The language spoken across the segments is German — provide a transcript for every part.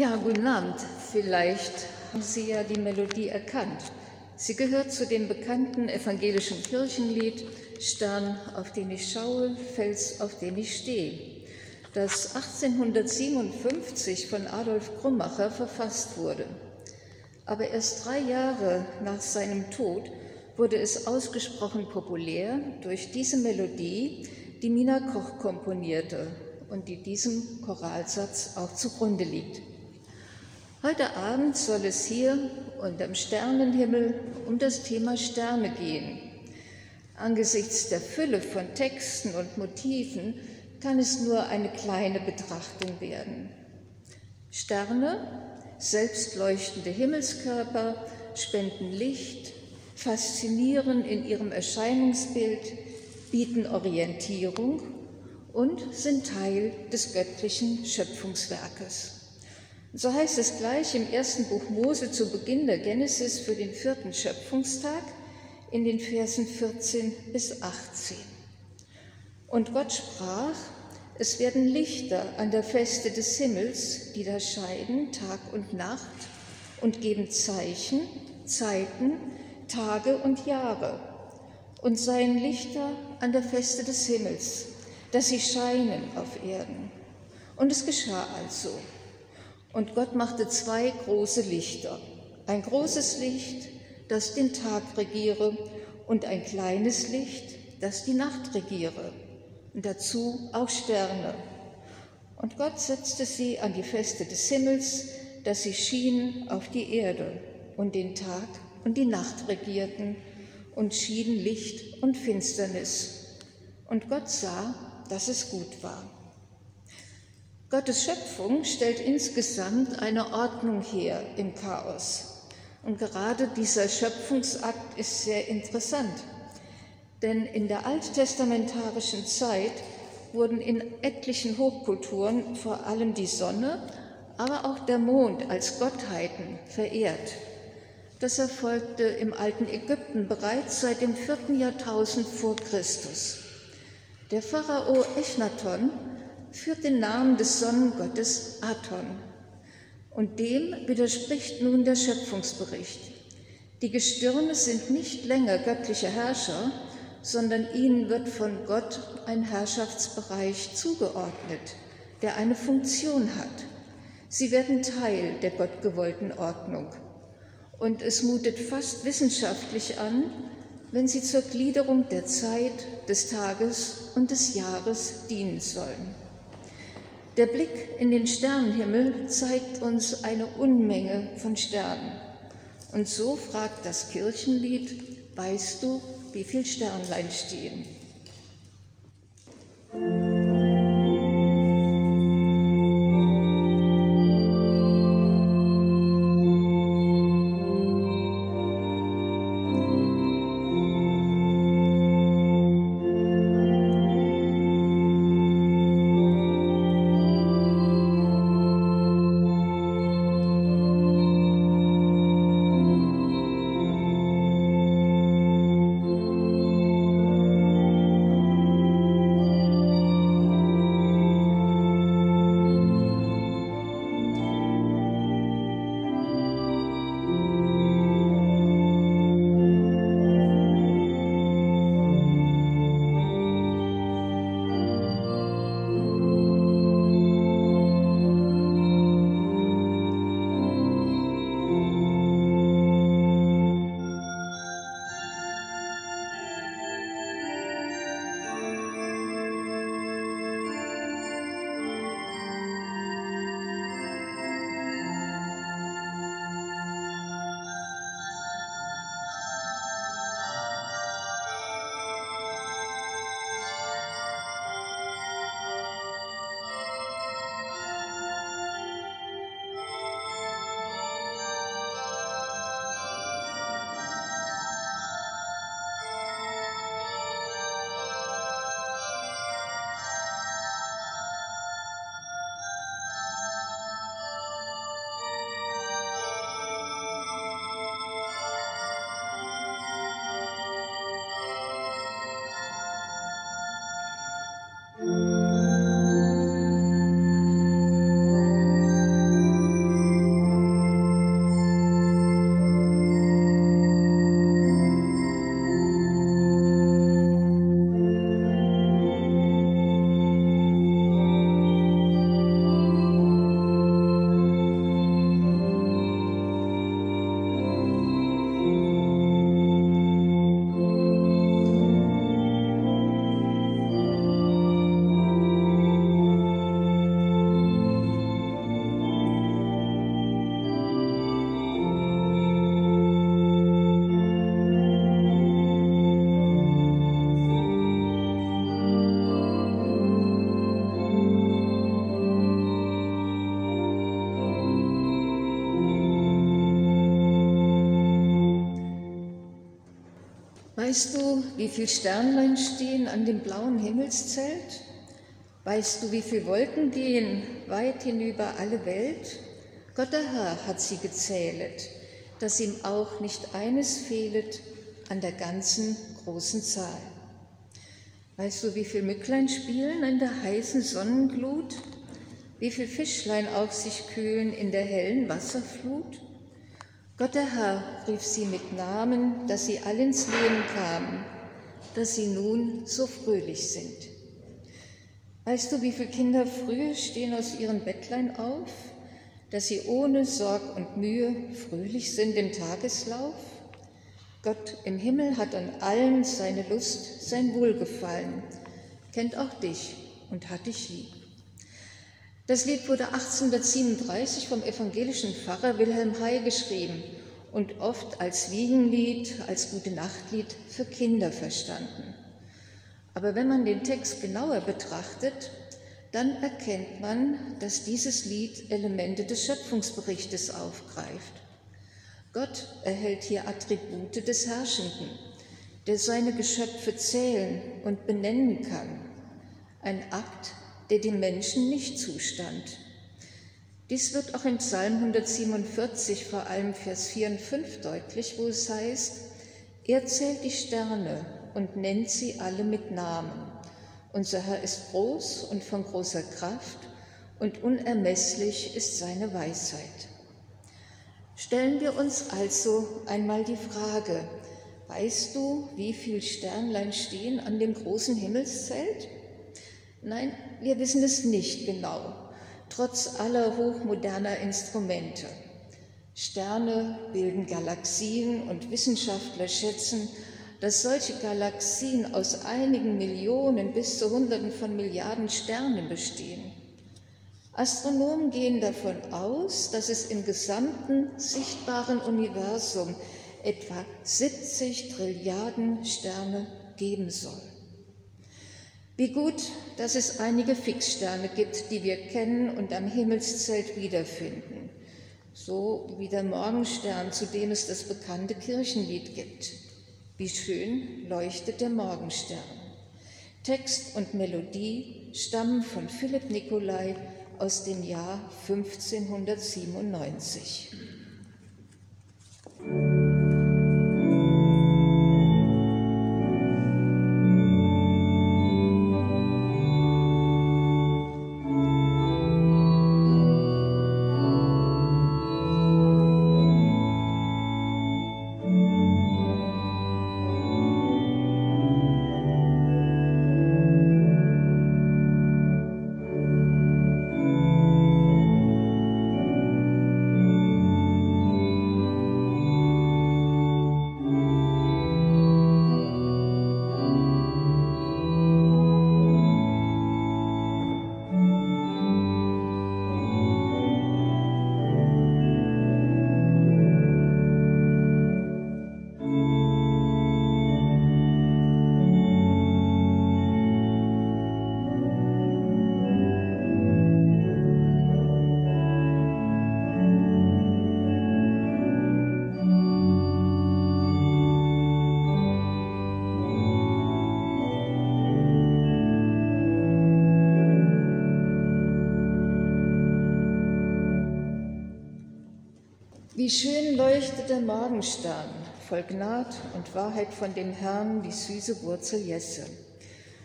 Ja, guten Abend. Vielleicht haben Sie ja die Melodie erkannt. Sie gehört zu dem bekannten evangelischen Kirchenlied Stern, auf den ich schaue, Fels, auf den ich stehe, das 1857 von Adolf Krummacher verfasst wurde. Aber erst drei Jahre nach seinem Tod wurde es ausgesprochen populär durch diese Melodie, die Mina Koch komponierte und die diesem Choralsatz auch zugrunde liegt. Heute Abend soll es hier unterm Sternenhimmel um das Thema Sterne gehen. Angesichts der Fülle von Texten und Motiven kann es nur eine kleine Betrachtung werden. Sterne, selbstleuchtende Himmelskörper, spenden Licht, faszinieren in ihrem Erscheinungsbild, bieten Orientierung und sind Teil des göttlichen Schöpfungswerkes. So heißt es gleich im ersten Buch Mose zu Beginn der Genesis für den vierten Schöpfungstag in den Versen 14 bis 18. Und Gott sprach, es werden Lichter an der Feste des Himmels, die da scheiden Tag und Nacht und geben Zeichen, Zeiten, Tage und Jahre und seien Lichter an der Feste des Himmels, dass sie scheinen auf Erden. Und es geschah also. Und Gott machte zwei große Lichter. Ein großes Licht, das den Tag regiere, und ein kleines Licht, das die Nacht regiere. Und dazu auch Sterne. Und Gott setzte sie an die Feste des Himmels, dass sie schienen auf die Erde und den Tag und die Nacht regierten und schieden Licht und Finsternis. Und Gott sah, dass es gut war. Gottes Schöpfung stellt insgesamt eine Ordnung her im Chaos. Und gerade dieser Schöpfungsakt ist sehr interessant. Denn in der alttestamentarischen Zeit wurden in etlichen Hochkulturen vor allem die Sonne, aber auch der Mond als Gottheiten verehrt. Das erfolgte im alten Ägypten bereits seit dem vierten Jahrtausend vor Christus. Der Pharao Echnaton führt den Namen des Sonnengottes Aton. Und dem widerspricht nun der Schöpfungsbericht. Die Gestirne sind nicht länger göttliche Herrscher, sondern ihnen wird von Gott ein Herrschaftsbereich zugeordnet, der eine Funktion hat. Sie werden Teil der gottgewollten Ordnung. Und es mutet fast wissenschaftlich an, wenn sie zur Gliederung der Zeit, des Tages und des Jahres dienen sollen. Der Blick in den Sternenhimmel zeigt uns eine Unmenge von Sternen. Und so fragt das Kirchenlied, weißt du, wie viel Sternlein stehen? Weißt du, wie viel Sternlein stehen an dem blauen Himmelszelt? Weißt du, wie viele Wolken gehen weit hinüber alle Welt? Gott der Herr hat sie gezählet, dass ihm auch nicht eines fehlet an der ganzen großen Zahl. Weißt du, wie viel Mücklein spielen in der heißen Sonnenglut? Wie viel Fischlein auf sich kühlen in der hellen Wasserflut? Gott der Herr rief sie mit Namen, dass sie all ins Leben kamen, dass sie nun so fröhlich sind. Weißt du, wie viele Kinder früh stehen aus ihren Bettlein auf, dass sie ohne Sorg und Mühe fröhlich sind im Tageslauf? Gott im Himmel hat an allen seine Lust, sein Wohlgefallen, kennt auch dich und hat dich lieb. Das Lied wurde 1837 vom evangelischen Pfarrer Wilhelm Hay geschrieben und oft als Wiegenlied, als gute Nachtlied für Kinder verstanden. Aber wenn man den Text genauer betrachtet, dann erkennt man, dass dieses Lied Elemente des Schöpfungsberichtes aufgreift. Gott erhält hier Attribute des Herrschenden, der seine Geschöpfe zählen und benennen kann. Ein Akt, der dem Menschen nicht zustand. Dies wird auch im Psalm 147, vor allem Vers 4 und 5 deutlich, wo es heißt, er zählt die Sterne und nennt sie alle mit Namen. Unser Herr ist groß und von großer Kraft und unermesslich ist seine Weisheit. Stellen wir uns also einmal die Frage, weißt du, wie viel Sternlein stehen an dem großen Himmelszelt? Nein, wir wissen es nicht genau, trotz aller hochmoderner Instrumente. Sterne bilden Galaxien und Wissenschaftler schätzen, dass solche Galaxien aus einigen Millionen bis zu Hunderten von Milliarden Sternen bestehen. Astronomen gehen davon aus, dass es im gesamten sichtbaren Universum etwa 70 Trilliarden Sterne geben soll. Wie gut, dass es einige Fixsterne gibt, die wir kennen und am Himmelszelt wiederfinden, so wie der Morgenstern, zu dem es das bekannte Kirchenlied gibt. Wie schön leuchtet der Morgenstern. Text und Melodie stammen von Philipp Nicolai aus dem Jahr 1597. Wie schön leuchtet der Morgenstern, voll Gnad und Wahrheit von dem Herrn, die süße Wurzel Jesse.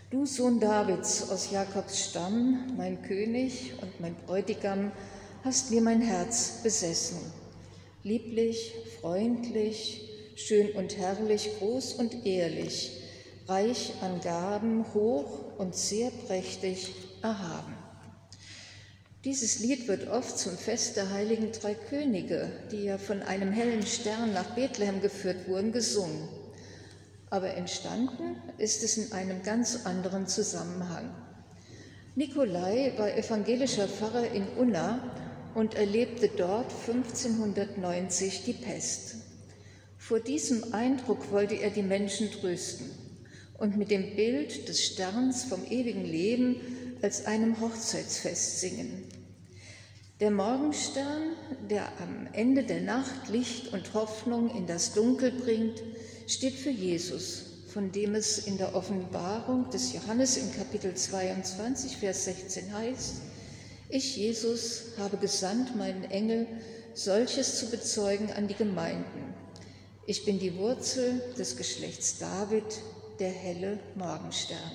Du Sohn Davids aus Jakobs Stamm, mein König und mein Bräutigam, hast mir mein Herz besessen. Lieblich, freundlich, schön und herrlich, groß und ehrlich, reich an Gaben, hoch und sehr prächtig erhaben. Dieses Lied wird oft zum Fest der heiligen drei Könige, die ja von einem hellen Stern nach Bethlehem geführt wurden, gesungen. Aber entstanden ist es in einem ganz anderen Zusammenhang. Nikolai war evangelischer Pfarrer in Unna und erlebte dort 1590 die Pest. Vor diesem Eindruck wollte er die Menschen trösten und mit dem Bild des Sterns vom ewigen Leben als einem Hochzeitsfest singen. Der Morgenstern, der am Ende der Nacht Licht und Hoffnung in das Dunkel bringt, steht für Jesus von dem es in der Offenbarung des Johannes im Kapitel 22, Vers 16 heißt, ich, Jesus, habe gesandt meinen Engel, solches zu bezeugen an die Gemeinden. Ich bin die Wurzel des Geschlechts David, der helle Morgenstern.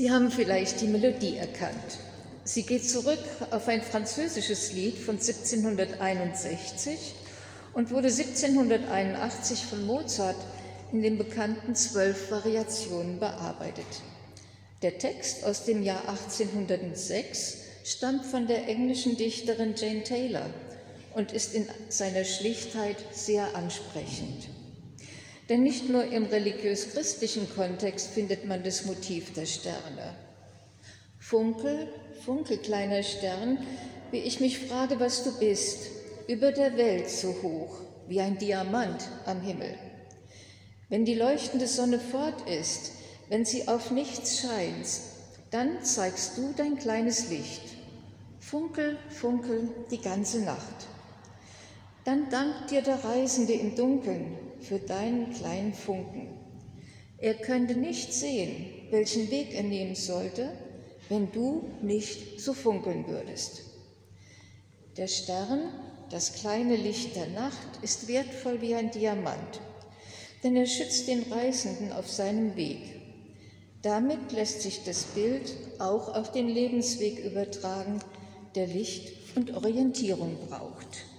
Sie haben vielleicht die Melodie erkannt. Sie geht zurück auf ein französisches Lied von 1761 und wurde 1781 von Mozart in den bekannten zwölf Variationen bearbeitet. Der Text aus dem Jahr 1806 stammt von der englischen Dichterin Jane Taylor und ist in seiner Schlichtheit sehr ansprechend. Denn nicht nur im religiös-christlichen Kontext findet man das Motiv der Sterne. Funkel, funkel, kleiner Stern, wie ich mich frage, was du bist, über der Welt so hoch, wie ein Diamant am Himmel. Wenn die leuchtende Sonne fort ist, wenn sie auf nichts scheint, dann zeigst du dein kleines Licht. Funkel, funkel die ganze Nacht. Dann dankt dir der Reisende im Dunkeln, für deinen kleinen Funken. Er könnte nicht sehen, welchen Weg er nehmen sollte, wenn du nicht so funkeln würdest. Der Stern, das kleine Licht der Nacht, ist wertvoll wie ein Diamant, denn er schützt den Reisenden auf seinem Weg. Damit lässt sich das Bild auch auf den Lebensweg übertragen, der Licht und Orientierung braucht.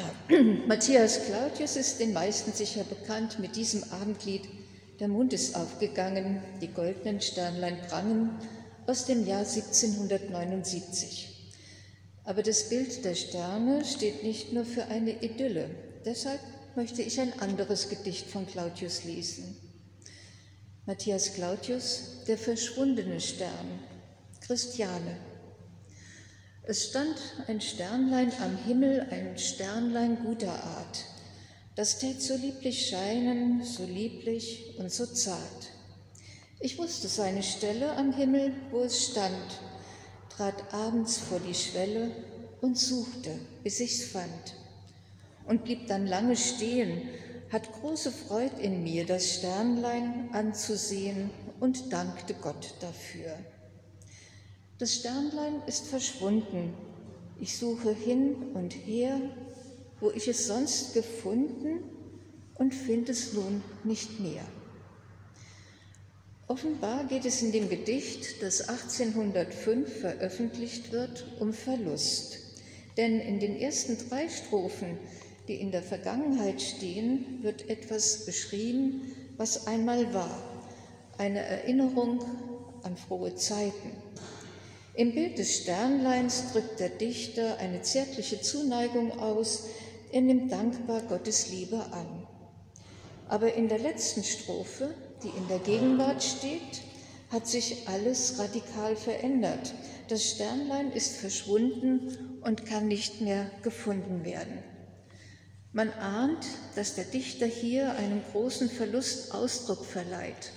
Ja, Matthias Claudius ist den meisten sicher bekannt mit diesem Abendlied Der Mond ist aufgegangen, die goldenen Sternlein prangen aus dem Jahr 1779. Aber das Bild der Sterne steht nicht nur für eine Idylle. Deshalb möchte ich ein anderes Gedicht von Claudius lesen. Matthias Claudius, der verschwundene Stern, Christiane. Es stand ein Sternlein am Himmel, ein Sternlein guter Art. Das tät so lieblich scheinen, so lieblich und so zart. Ich wusste seine Stelle am Himmel, wo es stand, trat abends vor die Schwelle und suchte, bis ich's fand. Und blieb dann lange stehen, hat große Freud in mir, das Sternlein anzusehen und dankte Gott dafür. Das Sternlein ist verschwunden. Ich suche hin und her, wo ich es sonst gefunden und finde es nun nicht mehr. Offenbar geht es in dem Gedicht, das 1805 veröffentlicht wird, um Verlust. Denn in den ersten drei Strophen, die in der Vergangenheit stehen, wird etwas beschrieben, was einmal war, eine Erinnerung an frohe Zeiten. Im Bild des Sternleins drückt der Dichter eine zärtliche Zuneigung aus, er nimmt dankbar Gottes Liebe an. Aber in der letzten Strophe, die in der Gegenwart steht, hat sich alles radikal verändert. Das Sternlein ist verschwunden und kann nicht mehr gefunden werden. Man ahnt, dass der Dichter hier einem großen Verlust Ausdruck verleiht.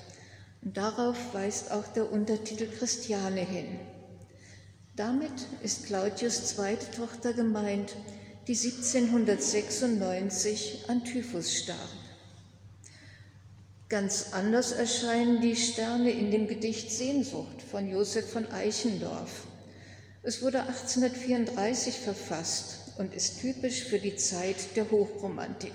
Und darauf weist auch der Untertitel Christiane hin. Damit ist Claudius zweite Tochter gemeint, die 1796 an Typhus starb. Ganz anders erscheinen die Sterne in dem Gedicht Sehnsucht von Josef von Eichendorff. Es wurde 1834 verfasst und ist typisch für die Zeit der Hochromantik.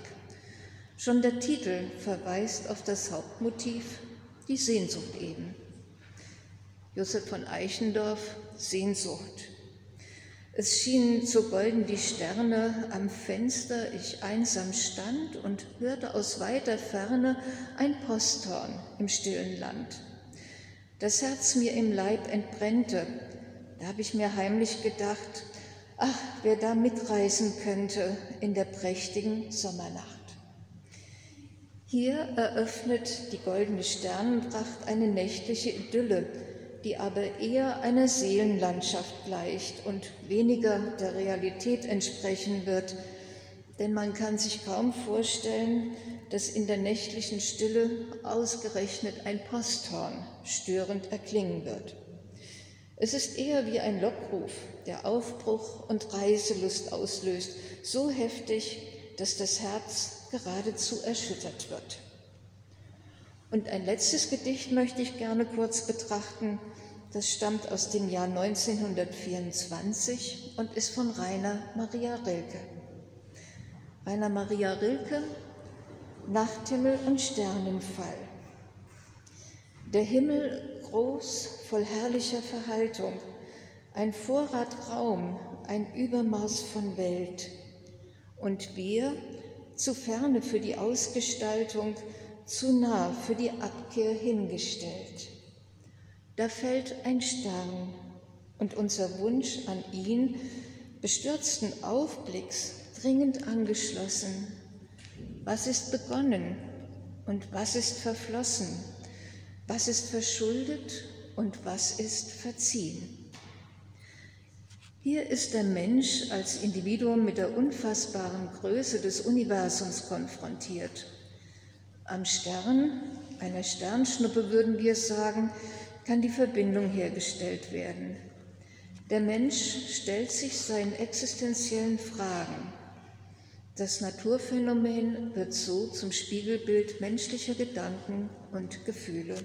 Schon der Titel verweist auf das Hauptmotiv, die Sehnsucht eben. Josef von Eichendorff, Sehnsucht. Es schienen so golden die Sterne am Fenster, ich einsam stand und hörte aus weiter Ferne ein Posthorn im stillen Land. Das Herz mir im Leib entbrennte, da habe ich mir heimlich gedacht, ach, wer da mitreisen könnte in der prächtigen Sommernacht. Hier eröffnet die goldene Sternenpracht eine nächtliche Idylle, die aber eher einer Seelenlandschaft gleicht und weniger der Realität entsprechen wird, denn man kann sich kaum vorstellen, dass in der nächtlichen Stille ausgerechnet ein Posthorn störend erklingen wird. Es ist eher wie ein Lockruf, der Aufbruch und Reiselust auslöst, so heftig, dass das Herz geradezu erschüttert wird. Und ein letztes Gedicht möchte ich gerne kurz betrachten. Das stammt aus dem Jahr 1924 und ist von Rainer Maria Rilke. Rainer Maria Rilke, Nachthimmel und Sternenfall. Der Himmel groß, voll herrlicher Verhaltung, ein Vorrat Raum, ein Übermaß von Welt. Und wir, zu ferne für die Ausgestaltung, zu nah für die Abkehr hingestellt. Da fällt ein Stern und unser Wunsch an ihn, bestürzten Aufblicks, dringend angeschlossen. Was ist begonnen und was ist verflossen? Was ist verschuldet und was ist verziehen? Hier ist der Mensch als Individuum mit der unfassbaren Größe des Universums konfrontiert am Stern, einer Sternschnuppe würden wir sagen, kann die Verbindung hergestellt werden. Der Mensch stellt sich seinen existenziellen Fragen. Das Naturphänomen wird so zum Spiegelbild menschlicher Gedanken und Gefühle.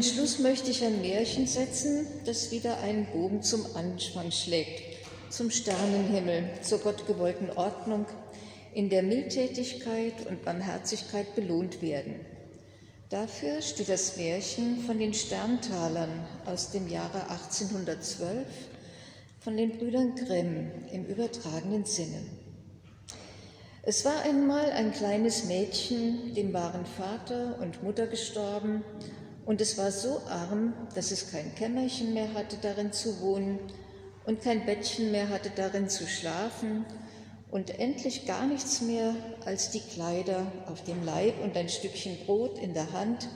Den Schluss möchte ich ein Märchen setzen, das wieder einen Bogen zum Anfang schlägt, zum Sternenhimmel, zur gottgewollten Ordnung, in der Mildtätigkeit und Barmherzigkeit belohnt werden. Dafür steht das Märchen von den Sterntalern aus dem Jahre 1812 von den Brüdern Grimm im übertragenen Sinne. Es war einmal ein kleines Mädchen, dem waren Vater und Mutter gestorben, und es war so arm, dass es kein Kämmerchen mehr hatte, darin zu wohnen, und kein Bettchen mehr hatte, darin zu schlafen, und endlich gar nichts mehr als die Kleider auf dem Leib und ein Stückchen Brot in der Hand,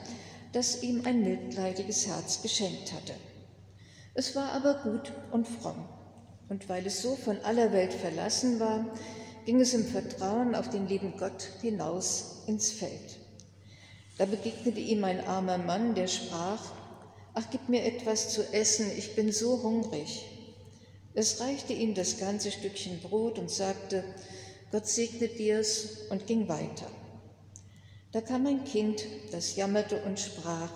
das ihm ein mildleidiges Herz geschenkt hatte. Es war aber gut und fromm, und weil es so von aller Welt verlassen war, ging es im Vertrauen auf den lieben Gott hinaus ins Feld. Da begegnete ihm ein armer Mann, der sprach, Ach, gib mir etwas zu essen, ich bin so hungrig. Es reichte ihm das ganze Stückchen Brot und sagte, Gott segne dir's und ging weiter. Da kam ein Kind, das jammerte und sprach,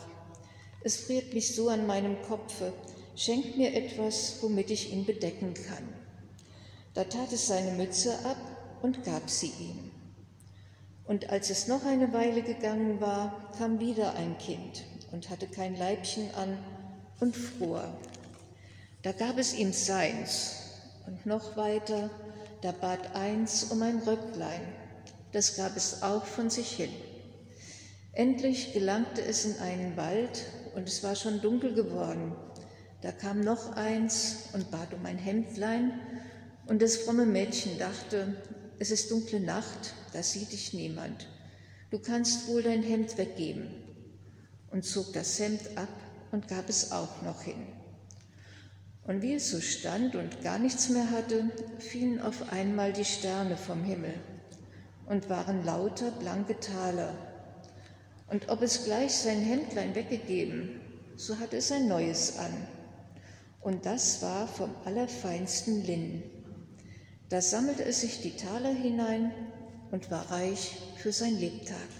es friert mich so an meinem Kopfe, schenkt mir etwas, womit ich ihn bedecken kann. Da tat es seine Mütze ab und gab sie ihm. Und als es noch eine Weile gegangen war, kam wieder ein Kind und hatte kein Leibchen an und fror. Da gab es ihm seins und noch weiter, da bat eins um ein Röcklein, das gab es auch von sich hin. Endlich gelangte es in einen Wald und es war schon dunkel geworden. Da kam noch eins und bat um ein Hemdlein und das fromme Mädchen dachte, es ist dunkle Nacht, da sieht dich niemand. Du kannst wohl dein Hemd weggeben. Und zog das Hemd ab und gab es auch noch hin. Und wie es so stand und gar nichts mehr hatte, fielen auf einmal die Sterne vom Himmel und waren lauter blanke Taler. Und ob es gleich sein Hemdlein weggegeben, so hatte es ein neues an. Und das war vom allerfeinsten Linnen. Da sammelte es sich die Taler hinein und war reich für sein Lebtag.